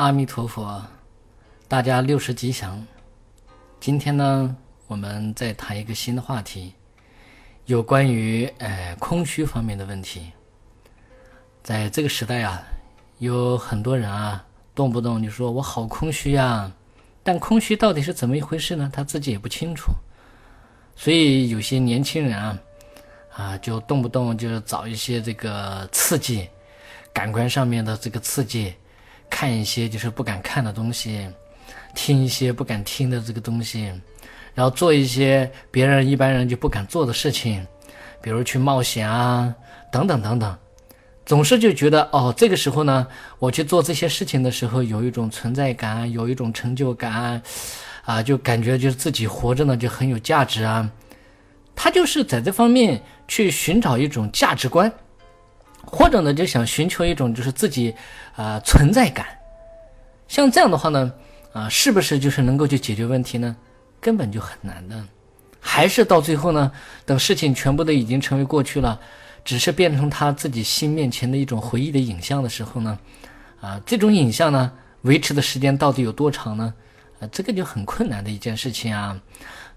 阿弥陀佛，大家六十吉祥。今天呢，我们再谈一个新的话题，有关于呃空虚方面的问题。在这个时代啊，有很多人啊，动不动就说我好空虚呀，但空虚到底是怎么一回事呢？他自己也不清楚。所以有些年轻人啊，啊，就动不动就是找一些这个刺激，感官上面的这个刺激。看一些就是不敢看的东西，听一些不敢听的这个东西，然后做一些别人一般人就不敢做的事情，比如去冒险啊，等等等等，总是就觉得哦，这个时候呢，我去做这些事情的时候，有一种存在感，有一种成就感，啊，就感觉就是自己活着呢就很有价值啊，他就是在这方面去寻找一种价值观。或者呢，就想寻求一种就是自己，啊存在感，像这样的话呢，啊是不是就是能够去解决问题呢？根本就很难的，还是到最后呢，等事情全部都已经成为过去了，只是变成他自己心面前的一种回忆的影像的时候呢，啊这种影像呢，维持的时间到底有多长呢？啊这个就很困难的一件事情啊，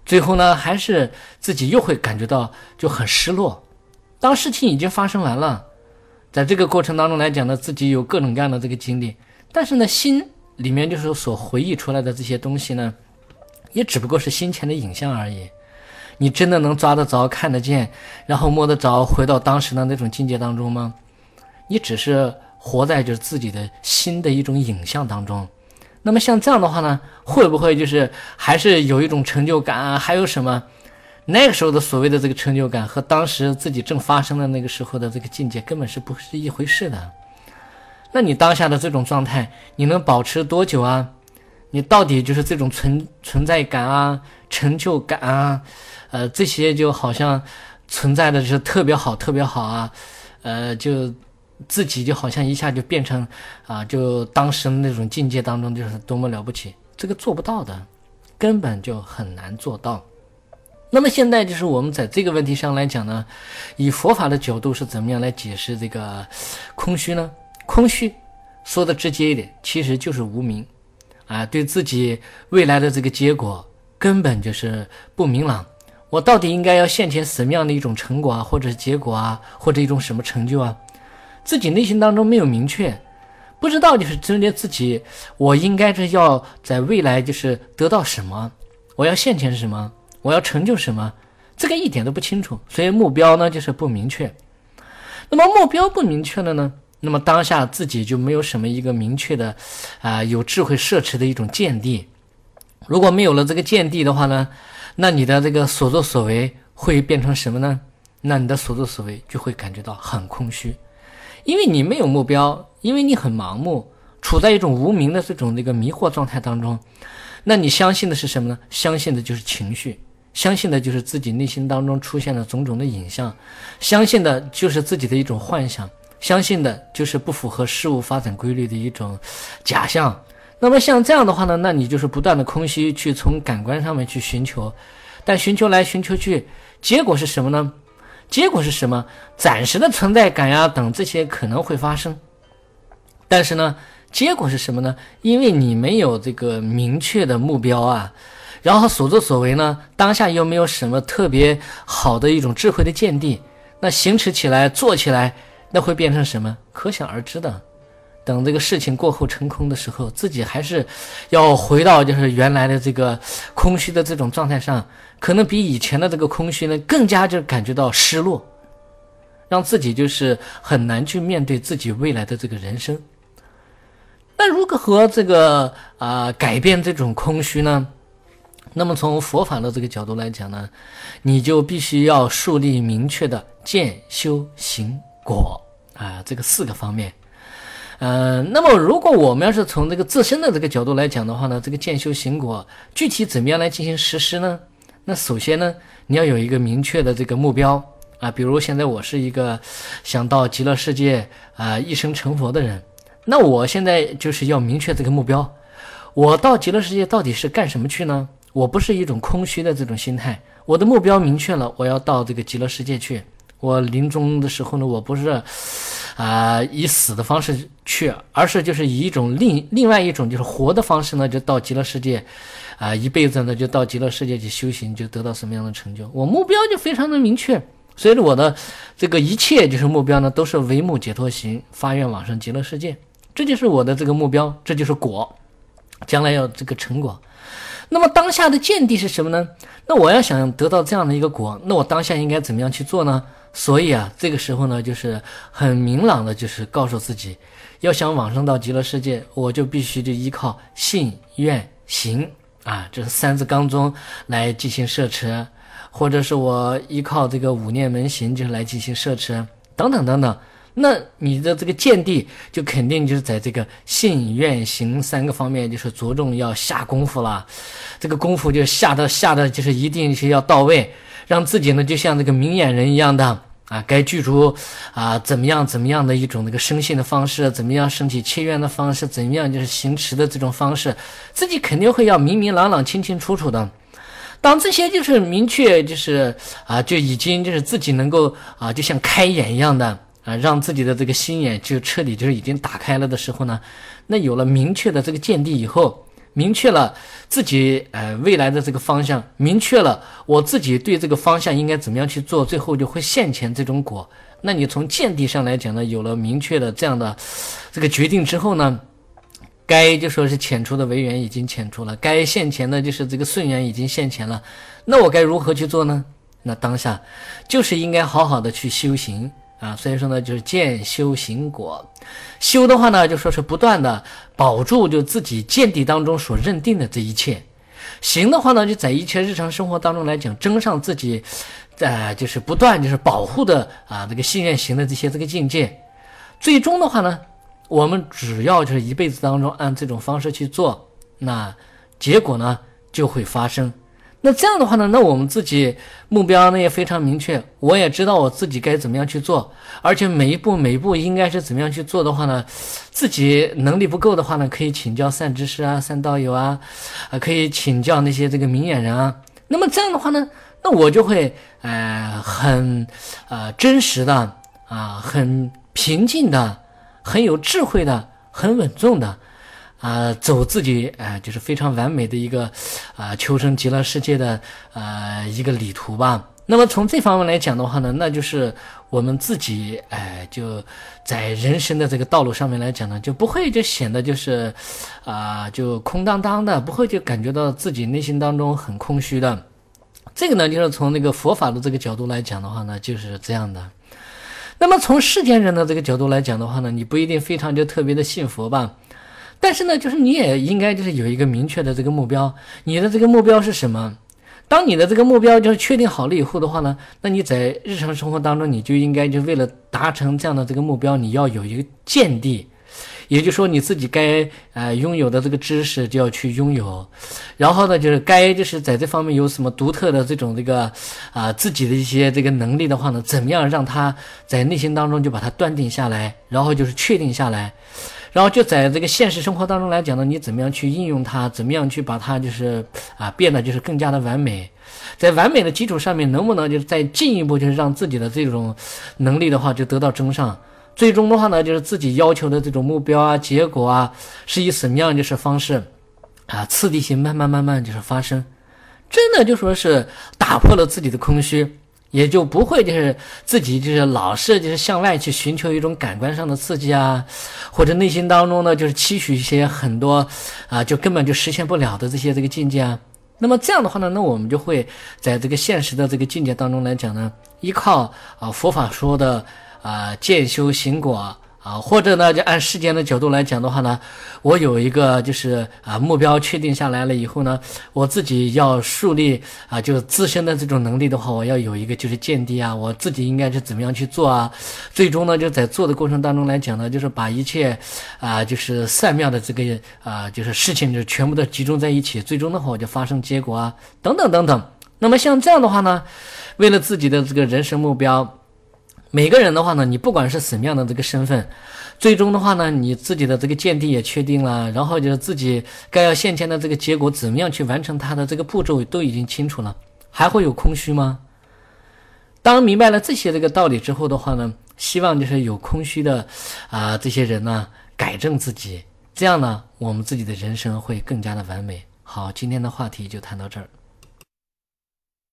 最后呢，还是自己又会感觉到就很失落，当事情已经发生完了。在这个过程当中来讲呢，自己有各种各样的这个经历，但是呢，心里面就是所回忆出来的这些东西呢，也只不过是心前的影像而已。你真的能抓得着、看得见，然后摸得着，回到当时的那种境界当中吗？你只是活在就是自己的心的一种影像当中。那么像这样的话呢，会不会就是还是有一种成就感啊？还有什么？那个时候的所谓的这个成就感和当时自己正发生的那个时候的这个境界根本是不是一回事的。那你当下的这种状态，你能保持多久啊？你到底就是这种存存在感啊、成就感啊，呃，这些就好像存在的就是特别好、特别好啊，呃，就自己就好像一下就变成啊，就当时那种境界当中就是多么了不起，这个做不到的，根本就很难做到。那么现在就是我们在这个问题上来讲呢，以佛法的角度是怎么样来解释这个空虚呢？空虚说的直接一点，其实就是无明啊，对自己未来的这个结果根本就是不明朗。我到底应该要现前什么样的一种成果啊，或者是结果啊，或者一种什么成就啊？自己内心当中没有明确，不知道就是针对自己，我应该是要在未来就是得到什么？我要现前是什么？我要成就什么？这个一点都不清楚，所以目标呢就是不明确。那么目标不明确了呢？那么当下自己就没有什么一个明确的，啊，有智慧摄持的一种见地。如果没有了这个见地的话呢，那你的这个所作所为会变成什么呢？那你的所作所为就会感觉到很空虚，因为你没有目标，因为你很盲目，处在一种无名的这种那个迷惑状态当中。那你相信的是什么呢？相信的就是情绪。相信的就是自己内心当中出现的种种的影像，相信的就是自己的一种幻想，相信的就是不符合事物发展规律的一种假象。那么像这样的话呢，那你就是不断的空虚去从感官上面去寻求，但寻求来寻求去，结果是什么呢？结果是什么？暂时的存在感呀等这些可能会发生，但是呢，结果是什么呢？因为你没有这个明确的目标啊。然后所作所为呢？当下又没有什么特别好的一种智慧的见地，那行持起来、做起来，那会变成什么？可想而知的。等这个事情过后成空的时候，自己还是要回到就是原来的这个空虚的这种状态上，可能比以前的这个空虚呢更加就感觉到失落，让自己就是很难去面对自己未来的这个人生。那如何这个啊改变这种空虚呢？那么从佛法的这个角度来讲呢，你就必须要树立明确的见修行果啊，这个四个方面。嗯，那么如果我们要是从这个自身的这个角度来讲的话呢，这个见修行果具体怎么样来进行实施呢？那首先呢，你要有一个明确的这个目标啊，比如现在我是一个想到极乐世界啊一生成佛的人，那我现在就是要明确这个目标，我到极乐世界到底是干什么去呢？我不是一种空虚的这种心态，我的目标明确了，我要到这个极乐世界去。我临终的时候呢，我不是啊以死的方式去，而是就是以一种另另外一种就是活的方式呢，就到极乐世界，啊一辈子呢就到极乐世界去修行，就得到什么样的成就？我目标就非常的明确，所以我的这个一切就是目标呢，都是为目解脱行，发愿往生极乐世界，这就是我的这个目标，这就是果，将来要这个成果。那么当下的见地是什么呢？那我要想得到这样的一个果，那我当下应该怎么样去做呢？所以啊，这个时候呢，就是很明朗的，就是告诉自己，要想往生到极乐世界，我就必须就依靠信愿行啊，这三字纲中来进行摄持，或者是我依靠这个五念门行，就是来进行摄持，等等等等。那你的这个见地就肯定就是在这个信愿行三个方面，就是着重要下功夫了。这个功夫就下的下的就是一定是要到位，让自己呢就像这个明眼人一样的啊，该具足啊怎么样怎么样的一种那个生信的方式，怎么样升起切愿的方式，怎么样就是行持的这种方式，自己肯定会要明明朗朗、清清楚楚的。当这些就是明确，就是啊就已经就是自己能够啊就像开眼一样的。啊，让自己的这个心眼就彻底就是已经打开了的时候呢，那有了明确的这个见地以后，明确了自己呃未来的这个方向，明确了我自己对这个方向应该怎么样去做，最后就会现前这种果。那你从见地上来讲呢，有了明确的这样的这个决定之后呢，该就说是遣除的为缘已经遣除了，该现前的就是这个顺缘已经现前了，那我该如何去做呢？那当下就是应该好好的去修行。啊，所以说呢，就是见修行果，修的话呢，就说是不断的保住就自己见地当中所认定的这一切；行的话呢，就在一切日常生活当中来讲，争上自己，呃，就是不断就是保护的啊，这个信愿行的这些这个境界。最终的话呢，我们只要就是一辈子当中按这种方式去做，那结果呢就会发生。那这样的话呢，那我们自己目标呢也非常明确，我也知道我自己该怎么样去做，而且每一步每一步应该是怎么样去做的话呢，自己能力不够的话呢，可以请教善知识啊、善道友啊，啊，可以请教那些这个明眼人啊。那么这样的话呢，那我就会呃很呃真实的啊，很平静的，很有智慧的，很稳重的。啊，走自己啊，就是非常完美的一个啊，求生极乐世界的呃一个旅途吧。那么从这方面来讲的话呢，那就是我们自己哎，就在人生的这个道路上面来讲呢，就不会就显得就是啊，就空荡荡的，不会就感觉到自己内心当中很空虚的。这个呢，就是从那个佛法的这个角度来讲的话呢，就是这样的。那么从世间人的这个角度来讲的话呢，你不一定非常就特别的信佛吧。但是呢，就是你也应该就是有一个明确的这个目标，你的这个目标是什么？当你的这个目标就是确定好了以后的话呢，那你在日常生活当中，你就应该就为了达成这样的这个目标，你要有一个见地，也就是说你自己该呃拥有的这个知识就要去拥有，然后呢，就是该就是在这方面有什么独特的这种这个啊自己的一些这个能力的话呢，怎么样让他在内心当中就把它断定下来，然后就是确定下来。然后就在这个现实生活当中来讲呢，你怎么样去应用它？怎么样去把它就是啊变得就是更加的完美？在完美的基础上面，能不能就是再进一步就是让自己的这种能力的话就得到增上？最终的话呢，就是自己要求的这种目标啊、结果啊，是以什么样就是方式啊次第性慢慢慢慢就是发生，真的就说是打破了自己的空虚。也就不会就是自己就是老是就是向外去寻求一种感官上的刺激啊，或者内心当中呢就是期许一些很多啊就根本就实现不了的这些这个境界啊。那么这样的话呢，那我们就会在这个现实的这个境界当中来讲呢，依靠啊佛法说的啊见修行果。啊，或者呢，就按世间的角度来讲的话呢，我有一个就是啊目标确定下来了以后呢，我自己要树立啊，就自身的这种能力的话，我要有一个就是见地啊，我自己应该是怎么样去做啊？最终呢，就在做的过程当中来讲呢，就是把一切啊，就是善妙的这个啊，就是事情就全部都集中在一起，最终的话我就发生结果啊，等等等等。那么像这样的话呢，为了自己的这个人生目标。每个人的话呢，你不管是什么样的这个身份，最终的话呢，你自己的这个见地也确定了，然后就是自己该要现前的这个结果怎么样去完成它的这个步骤都已经清楚了，还会有空虚吗？当明白了这些这个道理之后的话呢，希望就是有空虚的啊这些人呢改正自己，这样呢我们自己的人生会更加的完美。好，今天的话题就谈到这儿。